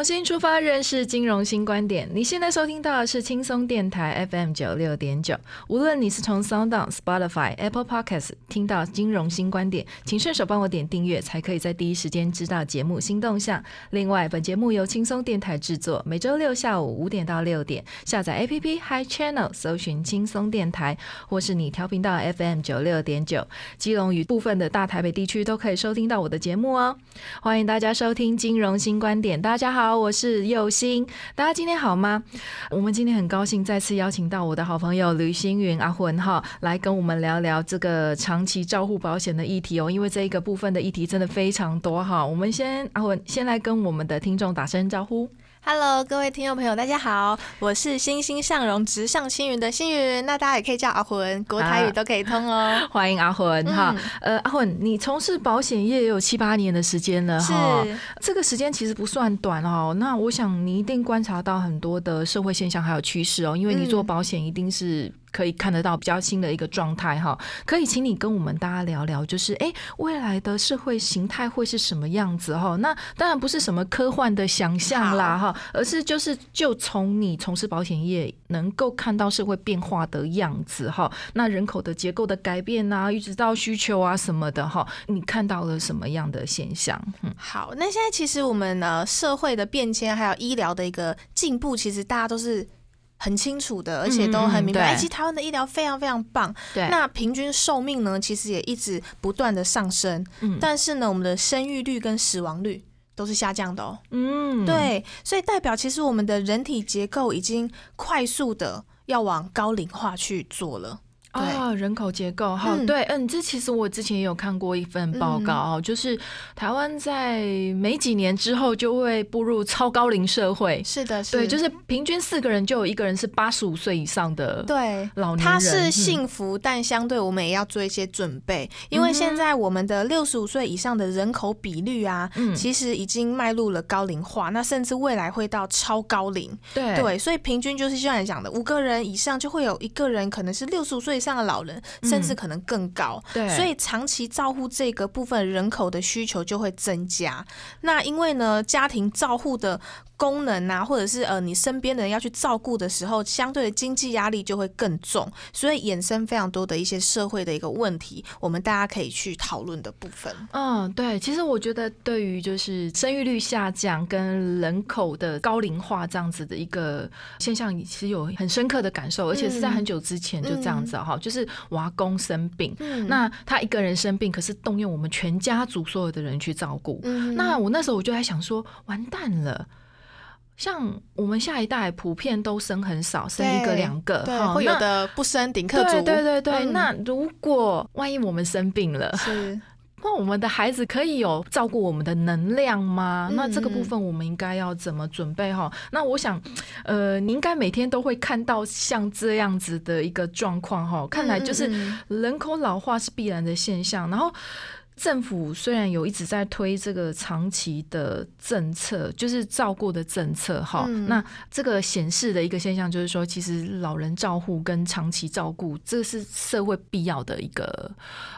重新出发，认识金融新观点。你现在收听到的是轻松电台 FM 九六点九。无论你是从 Sound、Spotify、Apple Podcasts 听到金融新观点，请顺手帮我点订阅，才可以在第一时间知道节目新动向。另外，本节目由轻松电台制作，每周六下午五点到六点，下载 APP Hi Channel，搜寻轻松电台，或是你调频到 FM 九六点九，基隆与部分的大台北地区都可以收听到我的节目哦。欢迎大家收听金融新观点，大家好。好，我是佑星，大家今天好吗？我们今天很高兴再次邀请到我的好朋友吕星云阿魂哈，来跟我们聊聊这个长期照护保险的议题哦。因为这一个部分的议题真的非常多哈。我们先阿魂先来跟我们的听众打声招呼。Hello，各位听众朋友，大家好，我是欣欣向荣、直上青云的星云，那大家也可以叫阿混，国台语都可以通哦。欢迎阿混哈，呃，阿混，你从事保险业也有七八年的时间了哈，这个时间其实不算短哦。那我想你一定观察到很多的社会现象还有趋势哦，因为你做保险一定是。可以看得到比较新的一个状态哈，可以请你跟我们大家聊聊，就是哎，未来的社会形态会是什么样子哈？那当然不是什么科幻的想象啦哈，而是就是就从你从事保险业能够看到社会变化的样子哈。那人口的结构的改变啊，一直到需求啊什么的哈，你看到了什么样的现象？嗯，好，那现在其实我们呢社会的变迁还有医疗的一个进步，其实大家都是。很清楚的，而且都很明白。其实台湾的医疗非常非常棒。对，那平均寿命呢，其实也一直不断的上升。嗯，但是呢，我们的生育率跟死亡率都是下降的哦。嗯，对，所以代表其实我们的人体结构已经快速的要往高龄化去做了。啊，人口结构哈，对，嗯，这其实我之前也有看过一份报告，就是台湾在没几年之后就会步入超高龄社会。是的是，对，就是平均四个人就有一个人是八十五岁以上的对老年人。他是幸福，但相对我们也要做一些准备，因为现在我们的六十五岁以上的人口比率啊，其实已经迈入了高龄化，那甚至未来会到超高龄。对对，所以平均就是像你讲的，五个人以上就会有一个人可能是六十五岁。上的老人，甚至可能更高，对，所以长期照护这个部分人口的需求就会增加。那因为呢，家庭照护的。功能啊，或者是呃，你身边的人要去照顾的时候，相对的经济压力就会更重，所以衍生非常多的一些社会的一个问题，我们大家可以去讨论的部分。嗯，对，其实我觉得对于就是生育率下降跟人口的高龄化这样子的一个现象，其实有很深刻的感受，而且是在很久之前就这样子哈，就是娃公生病，那他一个人生病，可是动用我们全家族所有的人去照顾，那我那时候我就在想说，完蛋了。像我们下一代普遍都生很少，生一个两个，会有的不生顶客族。对对对，那如果万一我们生病了，是那我们的孩子可以有照顾我们的能量吗？那这个部分我们应该要怎么准备哈？那我想，呃，你应该每天都会看到像这样子的一个状况哈。看来就是人口老化是必然的现象，然后。政府虽然有一直在推这个长期的政策，就是照顾的政策，哈，那这个显示的一个现象就是说，其实老人照护跟长期照顾，这是社会必要的一个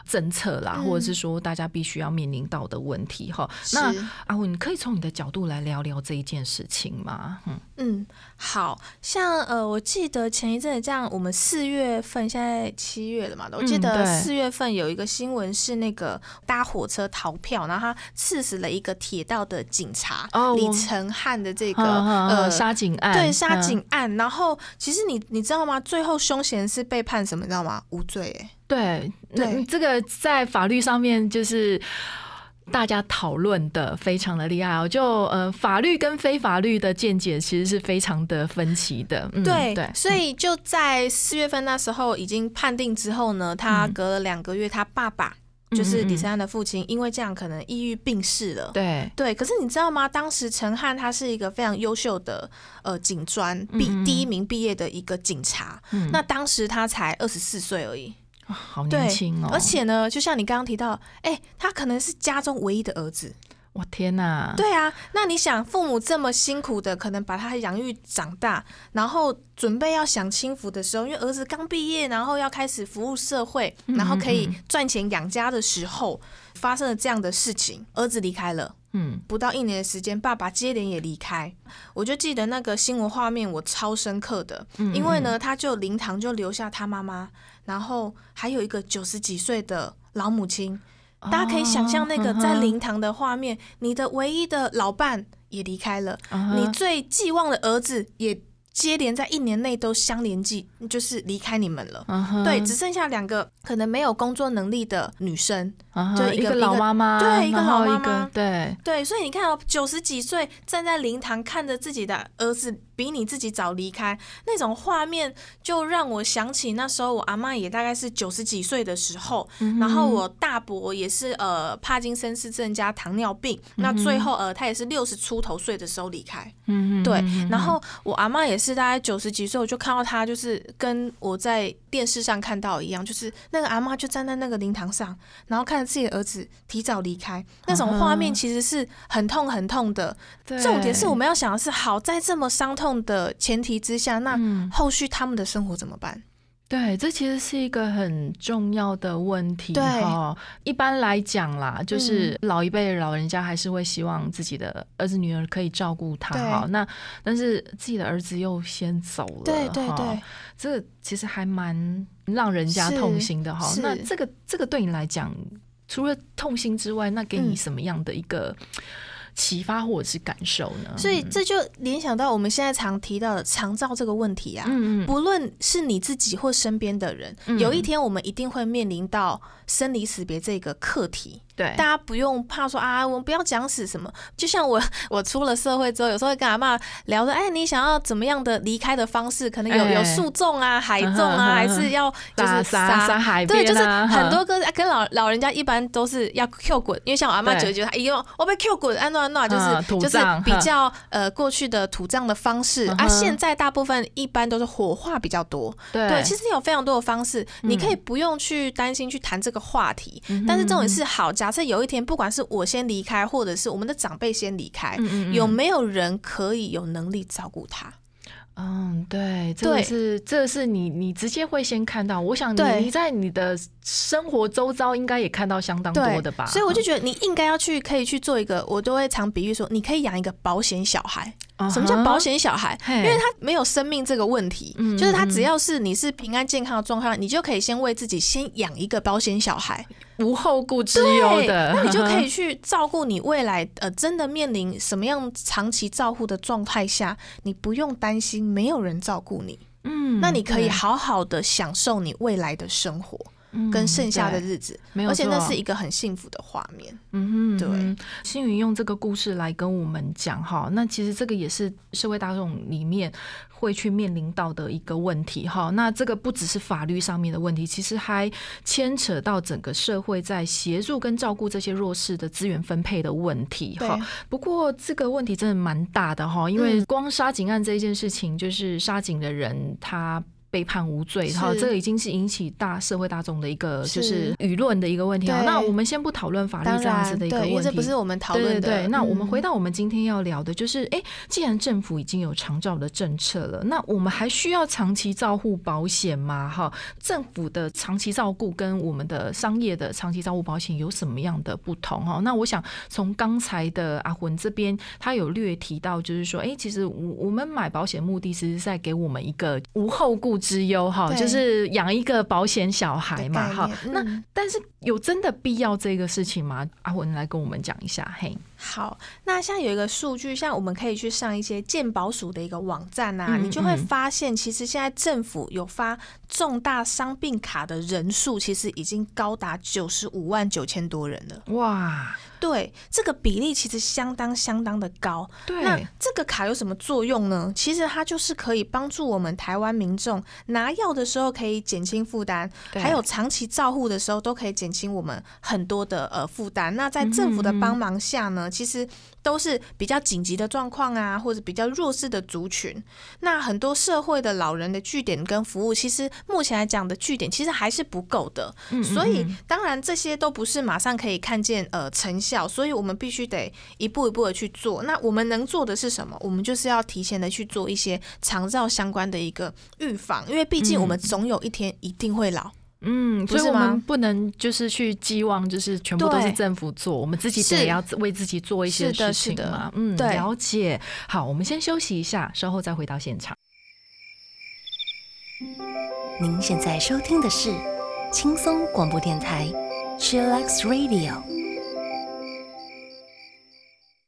政策啦，或者是说大家必须要面临到的问题，哈。那阿文，你可以从你的角度来聊聊这一件事情吗？嗯嗯，好像呃，我记得前一阵这样，我们四月份，现在七月了嘛，我记得四月份有一个新闻是那个。搭火车逃票，然后他刺死了一个铁道的警察李哦我承汉的这个呃呃杀警案，对杀嗯警案。然后其实你你知道吗？最后凶嫌是被判什么？你知道吗？无罪。哎，对，那对这个在法律上面就是。大家讨论的非常的厉害哦，就呃法律跟非法律的见解其实是非常的分歧的，嗯、对，对，所以就在四月份那时候已经判定之后呢，他嗯隔了两个月，他爸爸就是李承汉的父亲，因为这样可能抑郁病逝了。对，对，可是你知道吗？当时陈汉他是一个非常优秀的呃警专毕第一名毕业的一个警察，嗯那当时他才二十四岁而已。好对年轻哦，而且呢，就像你刚刚提到，哎、他可能是家中唯一的儿子。我天哪，对啊，那你想，父母这么辛苦的，可能把他养育长大，然后准备要享清福的时候，因为儿子刚毕业，然后要开始服务社会，嗯然后可以嗯赚钱养家的时候，发生了这样的事情，儿子离开了。嗯，不到一年的时间，爸爸接连也离开，我就记得那个新闻画面，我超深刻的，嗯因为呢，他就灵堂就留下他妈妈，然后还有一个九十几岁的老母亲，大家可以想象那个哦在灵堂的画面，你的唯一的老伴也离开了，你最寄望的儿子也接连在一年内都相连记，就是离开你们了。对，只剩下两个可能没有工作能力的女生，就一个老妈妈，对一个老妈妈。对，对，所以你看哦，九十几岁站在灵堂看着自己的儿子比你自己早离开，那种画面就让我想起那时候我阿妈也大概是九十几岁的时候，嗯然后我大伯也是呃帕金森氏症加糖尿病，那最后呃他也是六十出头岁的时候离开。嗯哼对然后我阿妈也是大概九十几岁，我就看到他就是跟我在电视上看到一样，就是那个阿妈就站在那个灵堂上，然后看着自己的儿子提早离开，那种画面其实是很痛很痛的。重点是我们要想的是，好在这么伤痛的前提之下，那嗯后续他们的生活怎么办？对，这其实是一个很重要的问题哈。一般来讲啦，就是老一辈的老人家还是会希望自己的儿子女儿可以照顾他对哈。那但是自己的儿子又先走了，对对哈对，这其实还蛮让人家痛心的哈。是那这个这个对你来讲，除了痛心之外，那给你嗯什么样的一个启发或者是感受呢？所以这就联想到我们现在常提到的长照这个问题啊。嗯嗯不论是你自己或身边的人，嗯有一天我们一定会面临到生离死别这个课题。对。大家不用怕说啊，我们不要讲死什么。就像我，我出了社会之后，有时候会跟阿妈聊说，哎，你想要怎么样的离开的方式？可能有、哎有诉讼啊、海种啊，还是要就是撒撒撒海边对，就是啊很多跟跟老老人家一般都是要 Q 滚，因为像我阿妈对。就会觉得，哎呦，我被 Q 滚，安诺安诺，就是、嗯就是比较呃过去的土葬的方式、啊，现在大部分一般都是火化比较多。对。对，其实有非常多的方式，你可以嗯不用去担心去谈这个话题。嗯但是这种是，好，假设有一天，不管是我先离开，或者是我们的长辈先离开，嗯嗯嗯有没有人可以有能力照顾他？嗯，对，这个是这个是你你直接会先看到。我想你你在你的生活周遭应该也看到相当多的吧？所以我就觉得你应该要去，可以去做一个，我都会常比喻说，你可以养一个保险小孩。嗯什么叫保？险小孩？嘿因为他没有生命这个问题，嗯就是他嗯只要是你是平安健康的状况，你就可以先为自己先养一个保险小孩。无后顾之忧，的，那你就可以去照顾你未来呃真的面临什么样长期照护的状态下，你不用担心没有人照顾你，嗯那你可以好好的享受你未来的生活嗯跟剩下的日子，没有而且那是一个很幸福的画面。嗯哼，对星云用这个故事来跟我们讲哈，那其实这个也是社会大众里面会去面临到的一个问题哈。那这个不只是法律上面的问题，其实还牵扯到整个社会在协助跟照顾这些弱势的资源分配的问题哈。不过这个问题真的蛮大的哈，因为嗯光杀警案这一件事情，就是杀警的人他。被判无罪，是哈，这个已经是引起大社会大众的一个就是是舆论的一个问题。好，那我们先不讨论法律这样子，的一个对，因为问题，这不是我们讨论的。对对对，那我们回到到我们今天要聊的，就是，哎、既然政府已经有长照的政策了，那我们还需要长期照护保险吗？哈，政府的长期照顾跟我们的商业的长期照护保险有什么样的不同？哈，那我想从刚才的阿魂这边，他有略提到，就是说，哎、其实我我们买保险目的其实是在给我们一个无后顾之忧哈，就是养一个保险小孩嘛哈。那嗯但是有真的必要这个事情吗？阿文来跟我们讲一下，嘿，好，那像有一个数据，像我们可以去上一些健保署的一个网站啊，嗯你就会嗯发现，其实现在政府有发重大伤病卡的人数，其实已经高达九十五万九千多人了。哇，对，这个比例其实相当相当的高。对那，这个卡有什么作用呢？其实它就是可以帮助我们台湾民众拿药的时候可以减轻负担，还有长期照护的时候都可以减轻我们很多的呃负担。那在政府的帮忙下呢，其实都是比较紧急的状况啊，或者比较弱势的族群。那很多社会的老人的据点跟服务，其实目前来讲的据点其实还是不够的。嗯所以嗯当然这些都不是马上可以看见呃成效，所以我们必须得一步一步的去做。那我们能做的是什么？我们就是要提前的去做一些长照相关的一个预防，因为毕竟我们总有一天一定会老。嗯，所以我们不能就是去寄望，就是全部都是政府做，我们自己是得要为自己做一些事情是的嘛。嗯，对了解。好，我们先休息一下，稍后再回到现场。您现在收听的是轻松广播电台 c h i l l x Radio。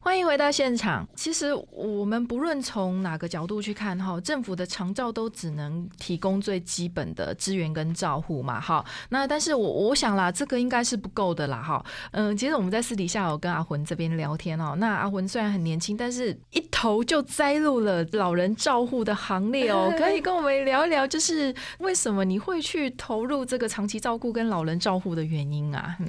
欢迎回到现场。其实我们不论从哪个角度去看哈，政府的长照都只能提供最基本的资源跟照护嘛哈。那但是我我想啦，这个应该是不够的啦哈。嗯，其实我们在私底下有跟阿魂这边聊天哦。那阿魂虽然很年轻，但是一头就栽入了老人照护的行列哦。可以跟我们聊一聊，就是为什么你会去投入这个长期照顾跟老人照护的原因啊？嗯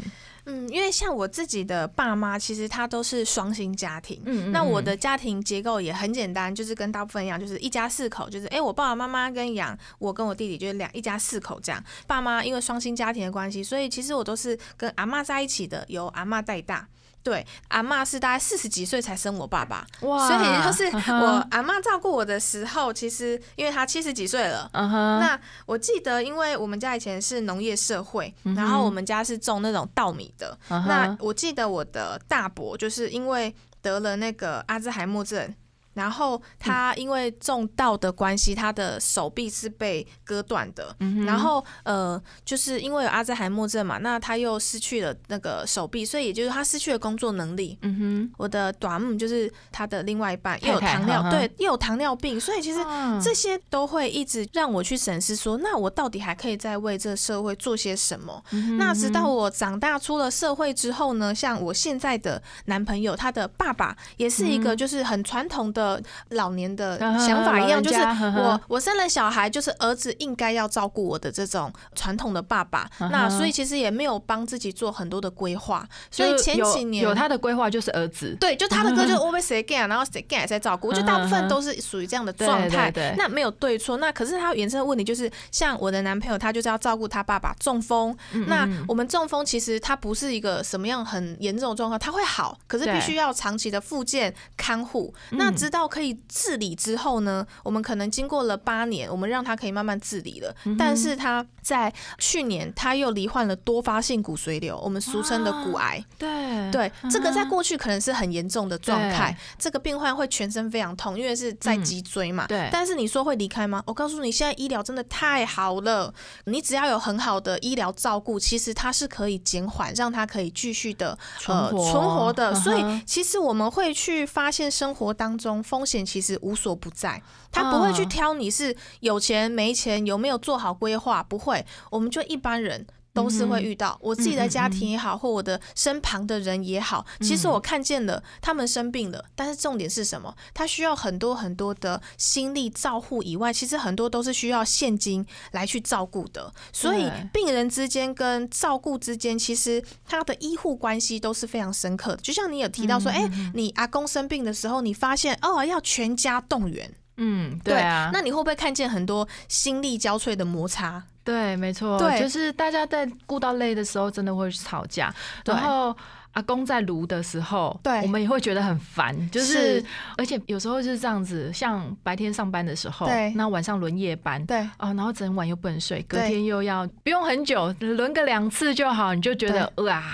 嗯，因为像我自己的爸妈，其实他都是双薪家庭。嗯那我的家庭结构也很简单，就是跟大部分一样，就是一家四口，就是诶，我爸爸妈妈跟养我跟我弟弟就是两一家四口这样。爸妈因为双薪家庭的关系，所以其实我都是跟阿妈在一起的，由阿妈带大。对，阿妈是大概四十几岁才生我爸爸，哇所以就是我阿妈照顾我的时候，其实因为她七十几岁了，那我记得，因为我们家以前是农业社会，然后我们家是种那种稻米的。那我记得我的大伯就是因为得了那个阿兹海默症。然后他因为种稻的关系，他的手臂是被割断的。嗯然后呃，就是因为有阿兹海默症嘛，那他又失去了那个手臂，所以也就是他失去了工作能力。嗯哼。我的短母就是他的另外一半，又有糖尿，对，又有糖尿病，所以其实啊这些都会一直让我去审视说，那我到底还可以再为这个社会做些什么？嗯那直到我长大出了社会之后呢，像我现在的男朋友，他的爸爸也是一个就是很传统的老年的想法一样，就是我我生了小孩，就是儿子应该要照顾我的这种传统的爸爸。那所以其实也没有帮自己做很多的规划，所以前几年有他的规划就是儿子，对，就他的歌就是我被谁 get，然后谁也在照顾，就大部分都是属于这样的状态。那没有对错，那可是他衍生的问题就是，像我的男朋友，他就是要照顾他爸爸中风。嗯那我们中风其实他不是一个什么样很严重的状况，他会好，可是必须要长期的复健看护。那直到可以治理之后呢，我们可能经过了八年，我们让他可以慢慢治理了。但是他在去年他又罹患了多发性骨髓瘤，我们俗称的骨癌。对对，这个在嗯过去可能是很严重的状态，这个病患会全身非常痛，因为是在脊椎嘛。嗯对但是你说会离开吗？我告诉你，现在医疗真的太好了，你只要有很好的医疗照顾，其实它是可以减缓，让它可以继续的存活存活的。所以其实我们会去发现生活当中风险其实无所不在。他不会去嗯挑你是有钱没钱，有没有做好规划，不会，我们就一般人。都是会遇到我自己的家庭也好，或我的身旁的人也好，其实我看见了他们生病了，但是重点是什么？他需要很多很多的心力照护以外，其实很多都是需要现金来去照顾的。所以病人之间跟照顾之间，其实他的医护关系都是非常深刻的。就像你有提到说，哎、你阿公生病的时候，你发现哦要全家动员。嗯，对啊，那你会不会看见很多心力交瘁的摩擦？对，没错，对。就是大家在顾到累的时候，真的会吵架，然后。阿公在炉的时候，对。我们也会觉得很烦，就是，是而且有时候就是这样子，像白天上班的时候，对。那晚上轮夜班，对。哦，然后整晚又不能睡，隔天又要不用很久，轮个两次就好，你就觉得哇，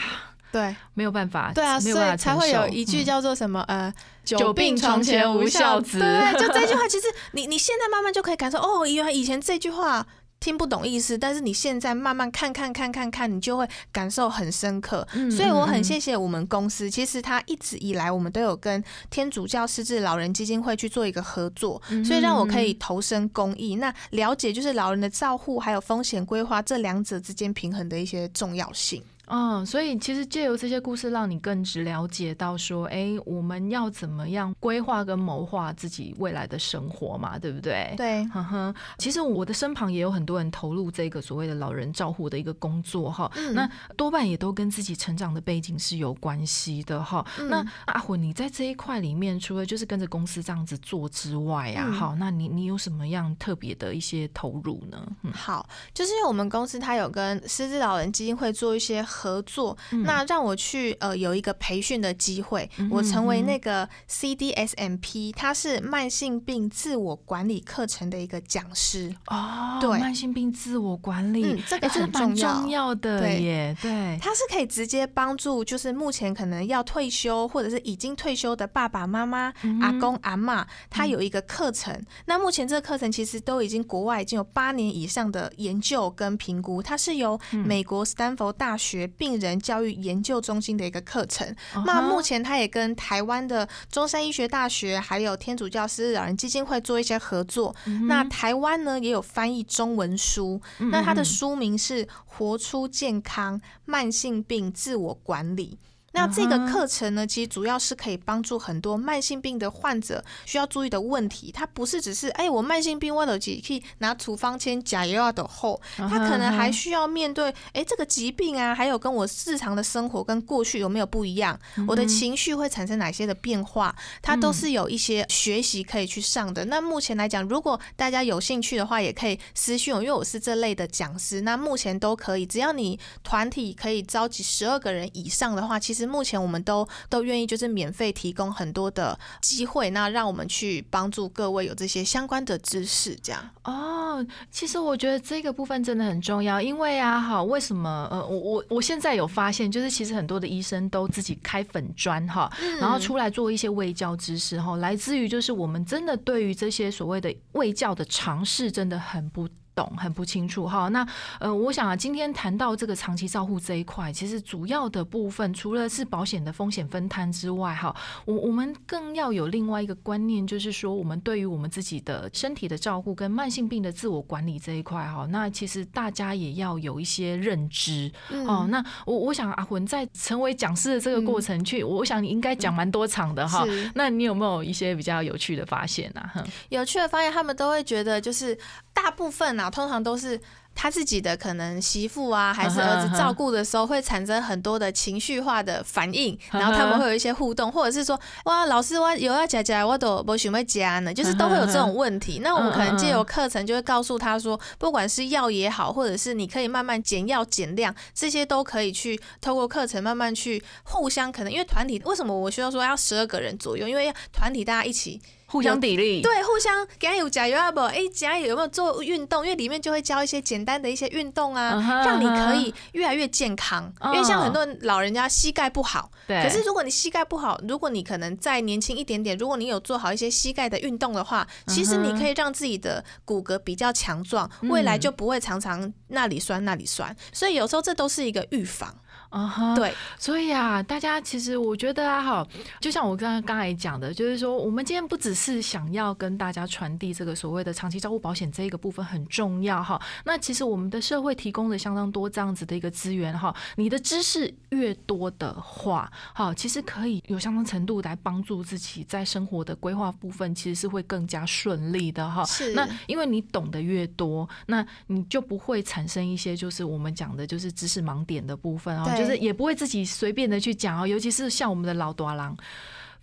对没有办法，对啊，所没有办法以才会有一句叫做什么呃“久病床前无孝子对，就这句话，其实你你现在慢慢就可以感受哦，原来以前这句话。听不懂意思，但是你现在慢慢看看看看看，你就会感受很深刻。嗯所以我很谢谢我们公司，其实它一直以来我们都有跟天主教失智老人基金会去做一个合作，嗯所以让我可以投身公益，那了解就是老人的照护还有风险规划这两者之间平衡的一些重要性。嗯，所以其实借由这些故事，让你更直了解到说，哎，我们要怎么样规划跟谋划自己未来的生活嘛，对不对？。对，呵呵，其实我的身旁也有很多人投入这个所谓的老人照护的一个工作哈，嗯那多半也都跟自己成长的背景是有关系的哈。嗯那阿混，你在这一块里面，除了就是跟着公司这样子做之外啊，嗯好，那你你有什么样特别的一些投入呢？嗯好，就是因为我们公司它有跟失智老人基金会做一些合作，嗯。那让我去呃有一个培训的机会，嗯我成为嗯那个 CDSMP，它是慢性病自我管理课程的一个讲师。哦，对。慢性病自我管理，嗯这个哎很蛮重要。重要的对。耶，对，它是可以直接帮助，就是目前可能要退休或者是已经退休的爸爸妈妈、嗯阿公、阿妈，他有一个课程。那目前这个课程其实都已经国外已经有八年以上的研究跟评估，它是由嗯。美国斯坦福大学病人教育研究中心的一个课程。嗯那目前他也跟台湾的中山医学大学还有天主教师老人基金会做一些合作。嗯那台湾呢也有翻译中文书，那它的书名是《活出健康慢性病自我管理》。那这个课程呢，其实主要是可以帮助很多慢性病的患者需要注意的问题。它不是只是哎，我慢性病我都可以拿处方签假药的后，嗯他可能还需要面对哎这个疾病啊，还有跟我日常的生活跟过去有没有不一样，我的情绪会产生哪些的变化，它都是有一些学习可以去上的。那目前来讲，如果大家有兴趣的话，也可以私讯我，因为我是这类的讲师。那目前都可以，只要你团体可以召集十二个人以上的话，其实目前我们都都愿意就是免费提供很多的机会，那让我们去帮助各位有这些相关的知识，这样。哦，其实我觉得这个部分真的很重要，因为啊，哈，为什么？呃，我我我现在有发现，就是其实很多的医生都自己开粉砖哈，然后出来做一些卫教知识哈，来自于就是我们真的对于这些所谓的卫教的尝试真的很不。懂很不清楚哈，那呃，我想啊，今天谈到这个长期照护这一块，其实主要的部分除了是保险的风险分摊之外，哈，我我们更要有另外一个观念，就是说，我们对于我们自己的身体的照顾跟慢性病的自我管理这一块哈，那其实大家也要有一些认知哦。那我我想阿魂在成为讲师的这个过程去，我想你应该讲蛮多场的哈。是 那你有没有一些比较有趣的发现啊？哼有趣的发现，他们都会觉得，就是大部分啊，通常都是他自己的可能媳妇啊，还是儿子照顾的时候，会产生很多的情绪化的反应，然后他们会有一些互动，或者是说，哇，老师我有要夹夹，我都不想要夹呢，就是都会有这种问题。那我们可能借由课程就会告诉他说，不管是药也好，或者是你可以慢慢减药减量，这些都可以去透过课程慢慢去互相可能，因为团体为什么我需要说要十二个人左右，因为团体大家一起。互相砥砺，对，互相给他有加油啊不？哎，加油有没有做运动？因为里面就会教一些简单的一些运动啊让你可以越来越健康。因为像很多老人家膝盖不好，对，可是如果你膝盖不好，如果你可能再年轻一点点，如果你有做好一些膝盖的运动的话，其实你可以让自己的骨骼比较强壮，未来就不会常常那里酸那里酸。所以有时候这都是一个预防。啊哈，对，所以啊，大家其实我觉得啊，哈，就像我刚刚刚才讲的，就是说，我们今天不只是想要跟大家传递这个所谓的长期照顾保险这一个部分很重要哈。那其实我们的社会提供了相当多这样子的一个资源哈，你的知识越多的话，哈，其实可以有相当程度来帮助自己在生活的规划部分，其实是会更加顺利的哈。是那因为你懂得越多，那你就不会产生一些就是我们讲的就是知识盲点的部分啊，对就是也不会自己随便的去讲哦，尤其是像我们的老多郎。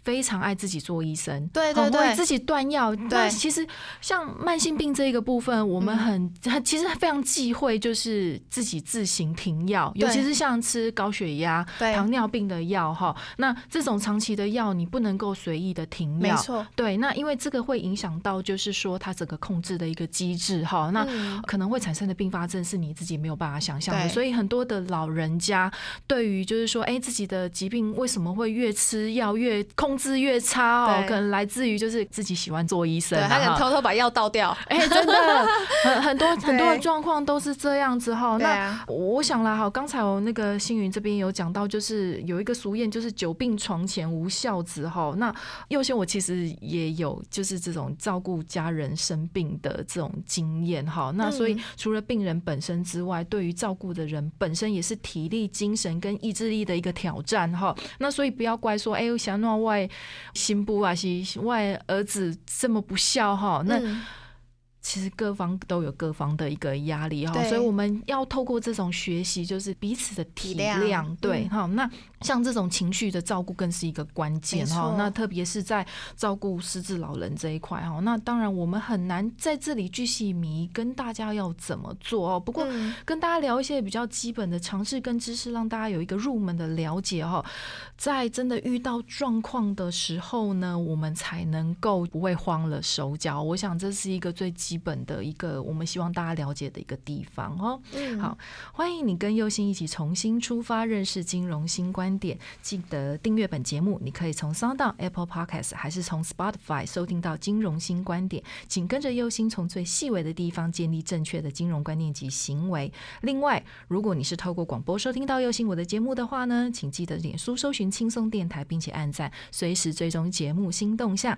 非常爱自己做医生，对对对。自己断药。对。其实像慢性病这一个部分，我们很、很其实非常忌讳，就是自己自行停药，尤其是像吃高血压、糖尿病的药哈。那这种长期的药，你不能够随意的停药。没错，对，那因为这个会影响到，就是说它整个控制的一个机制哈，那嗯。可能会产生的并发症是你自己没有办法想象的，所以很多的老人家对于就是说，哎、自己的疾病为什么会越吃药越控制越差哦？可能来自于就是自己喜欢做医生他可能偷偷把药倒掉。哎、真的 很很多很多的状况都是这样子哈。那我想啦，哈，刚才我那个星云这边有讲到，就是有一个俗谚，就是久病床前无孝子哈。那佑先我其实也有就是这种照顾家人生病的这种经验哈。那所以嗯除了病人本身之外，对于照顾的人本身也是体力、精神跟意志力的一个挑战哈。那所以不要怪说，哎、想诺外新妇啊，是外儿子这么不孝哈。那嗯其实各方都有各方的一个压力哈，所以我们要透过这种学习，就是彼此的体体谅，对哈、那像这种情绪的照顾更是一个关键。哈那特别是在照顾失智老人这一块哈，那当然我们很难在这里巨细迷跟大家要怎么做哦。不过嗯跟大家聊一些比较基本的常识跟知识，让大家有一个入门的了解哈。在真的遇到状况的时候呢，我们才能够不会慌了手脚。我想这是一个最基本的一个我们希望大家了解的一个地方哦。嗯好，欢迎你跟佑兴一起重新出发，认识金融新观点。记得订阅本节目，你可以从 Sound、Apple Podcast 还是从 Spotify 收听到金融新观点。紧跟着右心从最细微的地方建立正确的金融观念及行为。另外，如果你是透过广播收听到右心我的节目的话呢，请记得脸书搜寻轻松电台，并且按赞，随时追踪节目新动向。